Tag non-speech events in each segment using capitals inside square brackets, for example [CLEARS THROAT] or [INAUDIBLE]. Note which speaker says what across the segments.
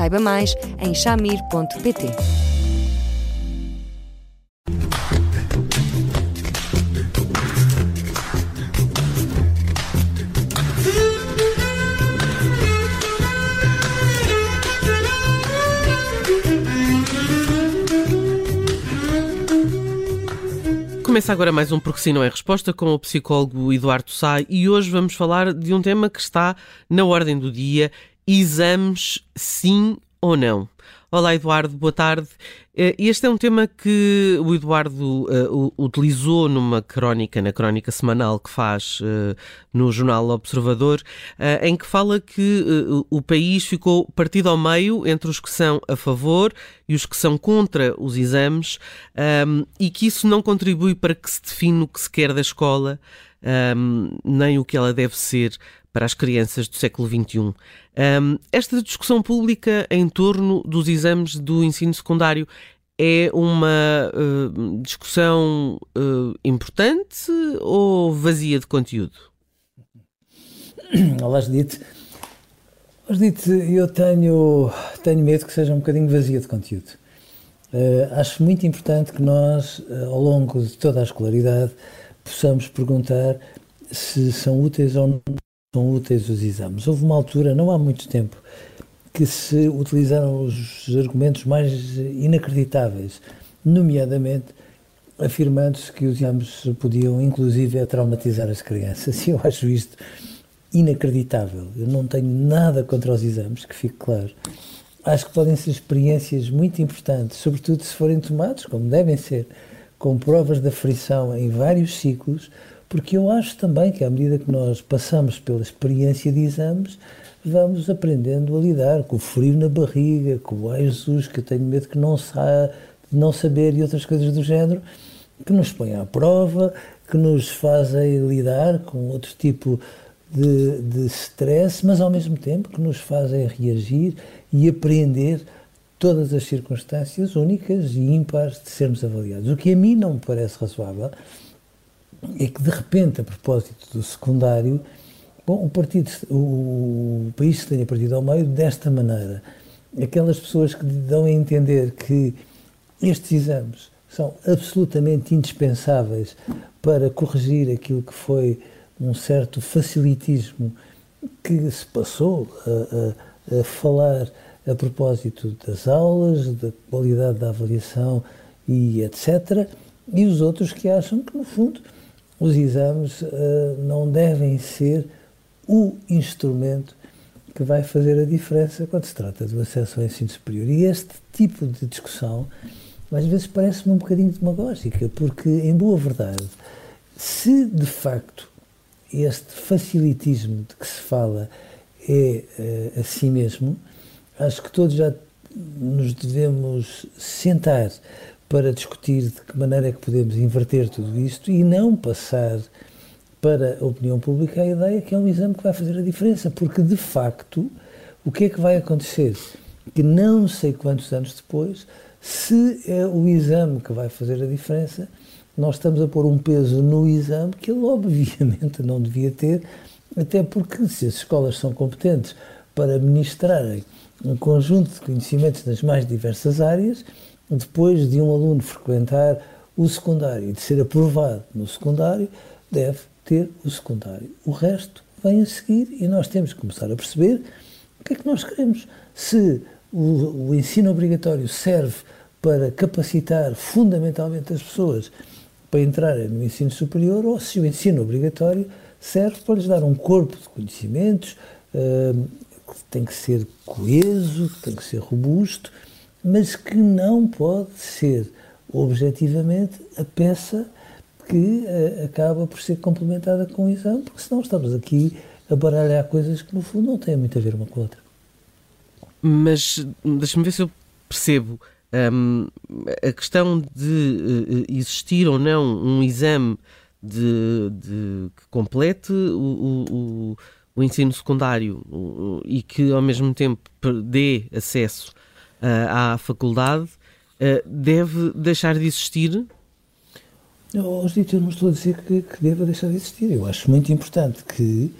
Speaker 1: Saiba mais em chamir.pt.
Speaker 2: Começa agora mais um Porque Sim Não é Resposta com o psicólogo Eduardo Sá e hoje vamos falar de um tema que está na ordem do dia exames sim ou não. Olá, Eduardo, boa tarde. Eh, este é um tema que o Eduardo uh, utilizou numa crónica, na crónica semanal que faz uh, no jornal Observador, uh, em que fala que o país ficou partido ao meio entre os que são a favor e os que são contra os exames um, e que isso não contribui para que se define o que se quer da escola, um, nem o que ela deve ser para as crianças do século XXI. Um, esta discussão pública em torno dos exames do ensino secundário é uma uh, discussão uh, importante ou vazia de conteúdo? [COUGHS]
Speaker 3: Olá, Judite. Judite, eu tenho, tenho medo que seja um bocadinho vazia de conteúdo. Uh, acho muito importante que nós, ao longo de toda a escolaridade, possamos perguntar se são úteis ou não são úteis os exames. Houve uma altura, não há muito tempo, que se utilizaram os argumentos mais inacreditáveis, nomeadamente afirmando-se que os exames podiam, inclusive, traumatizar as crianças. E eu acho isto inacreditável. Eu não tenho nada contra os exames, que fique claro. Acho que podem ser experiências muito importantes, sobretudo se forem tomados, como devem ser, com provas da frição em vários ciclos, porque eu acho também que à medida que nós passamos pela experiência de exames, vamos aprendendo a lidar com o frio na barriga, com o ai Jesus, que eu tenho medo que não, não saber e outras coisas do género, que nos põem à prova, que nos fazem lidar com outro tipo de, de stress, mas ao mesmo tempo que nos fazem reagir e aprender todas as circunstâncias únicas e ímpares de sermos avaliados. O que a mim não me parece razoável é que, de repente, a propósito do secundário, bom, o, partido, o, país se tenha partido ao meio desta maneira. Aquelas pessoas que dão a entender que estes exames são absolutamente indispensáveis para corrigir aquilo que foi um certo facilitismo que se passou a, a, a falar a propósito das aulas, da qualidade da avaliação e etc. E os outros que acham que, no fundo, os exames uh, não devem ser o instrumento que vai fazer a diferença quando se trata do acesso ao ensino superior. E este tipo de discussão, às vezes, parece-me um bocadinho demagógica, porque, em boa verdade, se de facto este facilitismo de que se fala é uh, assim mesmo, acho que todos já nos devemos sentar para discutir de que maneira é que podemos inverter tudo isto e não passar para a opinião pública a ideia que é um exame que vai fazer a diferença, porque de facto o que é que vai acontecer? Que não sei quantos anos depois, se é o exame que vai fazer a diferença, nós estamos a pôr um peso no exame que ele obviamente não devia ter, até porque se as escolas são competentes para ministrarem um conjunto de conhecimentos nas mais diversas áreas, depois de um aluno frequentar o secundário e de ser aprovado no secundário, deve ter o secundário. O resto vem a seguir e nós temos que começar a perceber o que é que nós queremos. Se o, o ensino obrigatório serve para capacitar fundamentalmente as pessoas para entrarem no ensino superior ou se o ensino obrigatório serve para lhes dar um corpo de conhecimentos uh, que tem que ser coeso, que tem que ser robusto mas que não pode ser objetivamente a peça que uh, acaba por ser complementada com o exame, porque senão estamos aqui a baralhar coisas que no fundo não têm muito a ver uma com a outra.
Speaker 2: Mas deixa-me ver se eu percebo. Um, a questão de uh, existir ou não um exame de, de que complete o, o, o ensino secundário o, e que ao mesmo tempo dê acesso uh, à faculdade uh, deve deixar de existir?
Speaker 3: Eu, eu não estou a dizer que, que deva deixar de existir. Eu acho muito importante que,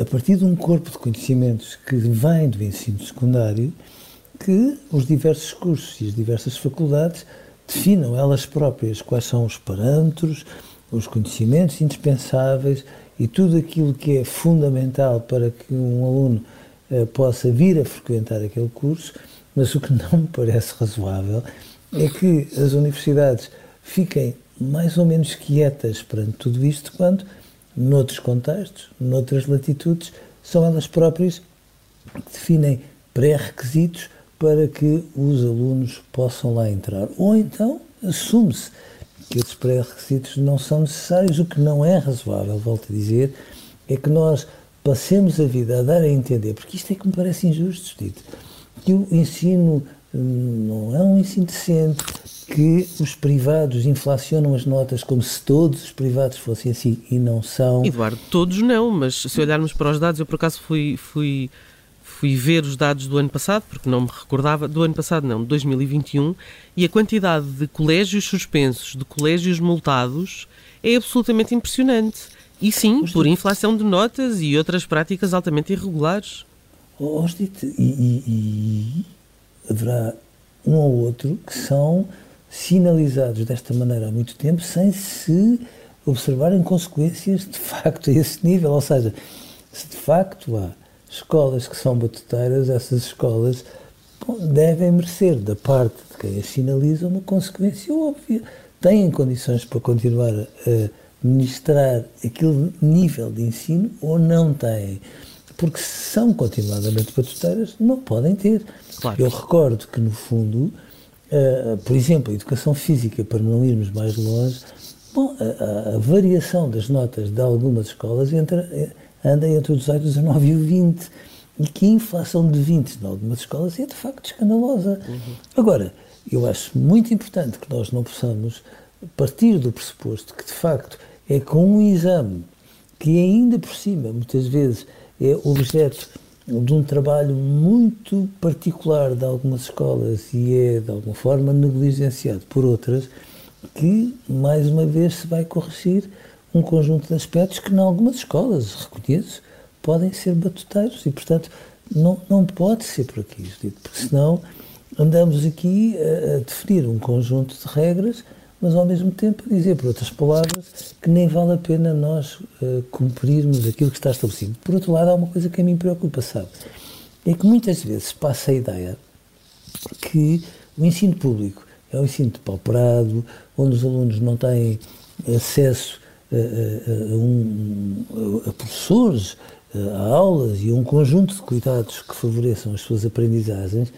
Speaker 3: a partir de um corpo de conhecimentos que vem do ensino secundário, que os diversos cursos e as diversas faculdades definam elas próprias quais são os parâmetros, os conhecimentos indispensáveis e tudo aquilo que é fundamental para que um aluno uh, possa vir a frequentar aquele curso, mas o que não me parece razoável é que as universidades fiquem mais ou menos quietas perante tudo isto quando, noutros contextos, noutras latitudes, são elas próprias que definem pré-requisitos para que os alunos possam lá entrar. Ou então assume-se que esses pré-requisitos não são necessários, o que não é razoável, volto a dizer, é que nós passemos a vida a dar a entender, porque isto é que me parece injusto, dito, que o ensino hum, não é um ensino decente, que os privados inflacionam as notas como se todos os privados fossem assim e não são.
Speaker 2: Eduardo, todos não, mas se olharmos para os dados, eu por acaso fui, fui fui ver os dados do ano passado, porque não me recordava, do ano passado não, de 2021, e a quantidade de colégios suspensos, de colégios multados, é absolutamente impressionante. E sim, por inflação de notas e outras práticas altamente irregulares.
Speaker 3: Oh, e, e, e haverá um ou outro que são sinalizados desta maneira há muito tempo sem se observarem consequências de facto a esse nível. Ou seja, se de facto há escolas que são batuteiras, essas escolas devem merecer da parte de quem as sinaliza uma consequência óbvia. Têm condições para continuar a ministrar aquele nível de ensino ou não têm? Porque se são continuadamente batuteiras, não podem ter.
Speaker 2: Claro.
Speaker 3: Eu recordo que, no fundo, uh, por exemplo, a educação física, para não irmos mais longe, bom, a, a, a variação das notas de algumas escolas entra anda entre o 18, o 19 e o 20. E que a inflação de 20 em algumas escolas é de facto escandalosa. Uhum. Agora, eu acho muito importante que nós não possamos partir do pressuposto que de facto é com um exame que ainda por cima, muitas vezes, é objeto de um trabalho muito particular de algumas escolas e é, de alguma forma, negligenciado por outras, que, mais uma vez, se vai corrigir um conjunto de aspectos que, em algumas escolas, reconheço, podem ser batuteiros e, portanto, não, não pode ser por aqui, porque senão andamos aqui a, a definir um conjunto de regras, mas ao mesmo tempo a dizer, por outras palavras, que nem vale a pena nós uh, cumprirmos aquilo que está estabelecido. Por outro lado, há uma coisa que a mim preocupa, sabe? É que muitas vezes passa a ideia que o ensino público é um ensino de pauperado, onde os alunos não têm acesso a, a, um, a professores, a aulas e a um conjunto de cuidados que favoreçam as suas aprendizagens.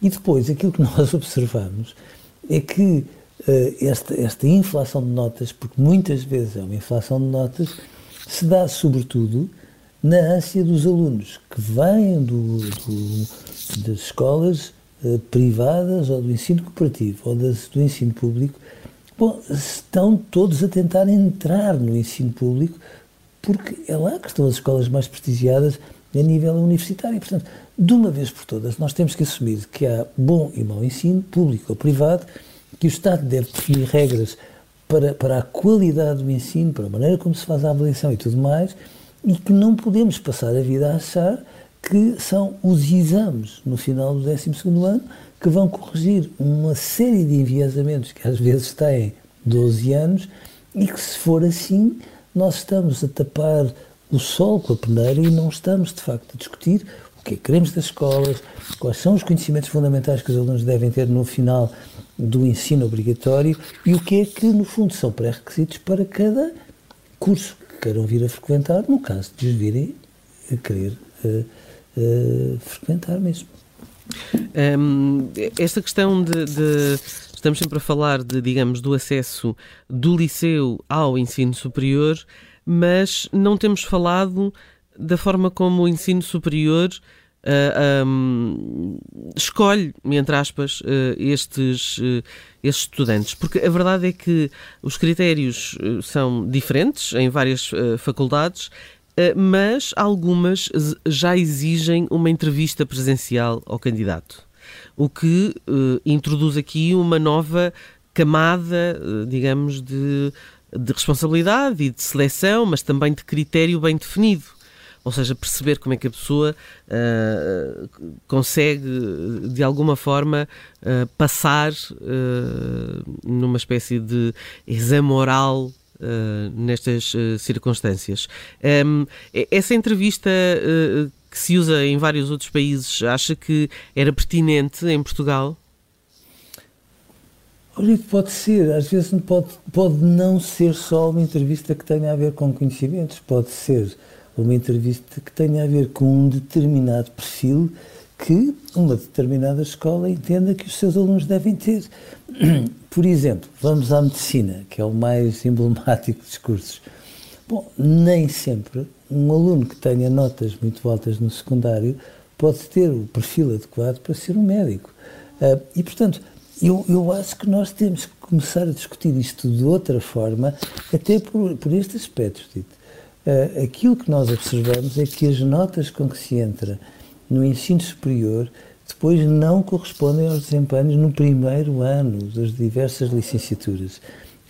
Speaker 3: E depois, aquilo que [LAUGHS] nós observamos é que esta, esta inflação de notas, porque muitas vezes é uma inflação de notas, se dá sobretudo na ânsia dos alunos que vêm do, do, das escolas privadas ou do ensino cooperativo ou das, do ensino público Bom, estão todos a tentar entrar no ensino público, porque é lá que estão as escolas mais prestigiadas a nível universitário. Portanto, de uma vez por todas, nós temos que assumir que há bom e mau ensino, público ou privado, que o Estado deve definir regras para, para a qualidade do ensino, para a maneira como se faz a avaliação e tudo mais, e que não podemos passar a vida a achar que são os exames no final do 12 ano que vão corrigir uma série de enviesamentos que às vezes têm 12 anos e que, se for assim, nós estamos a tapar o sol com a peneira e não estamos, de facto, a discutir o que é que queremos das escolas, quais são os conhecimentos fundamentais que os alunos devem ter no final do ensino obrigatório e o que é que, no fundo, são pré-requisitos para cada curso que queiram vir a frequentar, no caso de os virem a querer uh, uh, frequentar mesmo.
Speaker 2: Um, esta questão de, de, Estamos sempre a falar de, digamos, do acesso do liceu ao ensino superior, mas não temos falado da forma como o ensino superior uh, um, escolhe, entre aspas, uh, estes, uh, estes estudantes? Porque a verdade é que os critérios são diferentes em várias faculdades, mas algumas já exigem uma entrevista presencial ao candidato, o que introduz aqui uma nova camada, digamos, de, de responsabilidade e de seleção, mas também de critério bem definido. Ou seja, perceber como é que a pessoa uh, consegue, de alguma forma, uh, passar uh, numa espécie de exame oral nestas circunstâncias. Um, essa entrevista que se usa em vários outros países, acha que era pertinente em Portugal?
Speaker 3: Olha, pode ser, às vezes pode, pode não ser só uma entrevista que tenha a ver com conhecimentos, pode ser uma entrevista que tenha a ver com um determinado perfil que uma determinada escola entenda que os seus alunos devem ter. [CLEARS THROAT] Por exemplo, vamos à medicina, que é o mais emblemático dos cursos. Bom, nem sempre um aluno que tenha notas muito altas no secundário pode ter o perfil adequado para ser um médico. Uh, e, portanto, eu, eu acho que nós temos que começar a discutir isto de outra forma, até por, por este aspecto, Tito. Uh, aquilo que nós observamos é que as notas com que se entra no ensino superior depois não correspondem aos desempenhos no primeiro ano das diversas licenciaturas.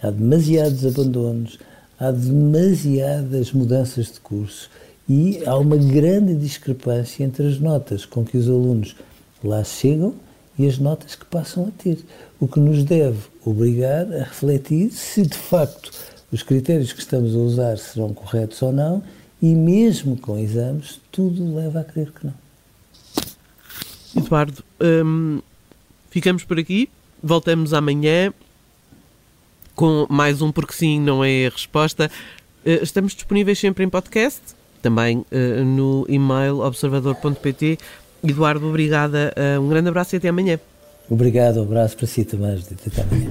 Speaker 3: Há demasiados abandonos, há demasiadas mudanças de curso e há uma grande discrepância entre as notas com que os alunos lá chegam e as notas que passam a ter, o que nos deve obrigar a refletir se de facto os critérios que estamos a usar serão corretos ou não, e mesmo com exames, tudo leva a crer que não.
Speaker 2: Eduardo, hum, ficamos por aqui. Voltamos amanhã com mais um Porque Sim Não É a Resposta. Eh, estamos disponíveis sempre em podcast, também uh, no e-mail observador.pt. Eduardo, obrigada. Uh, um grande abraço e até amanhã.
Speaker 3: Obrigado, um abraço para si também, Até amanhã.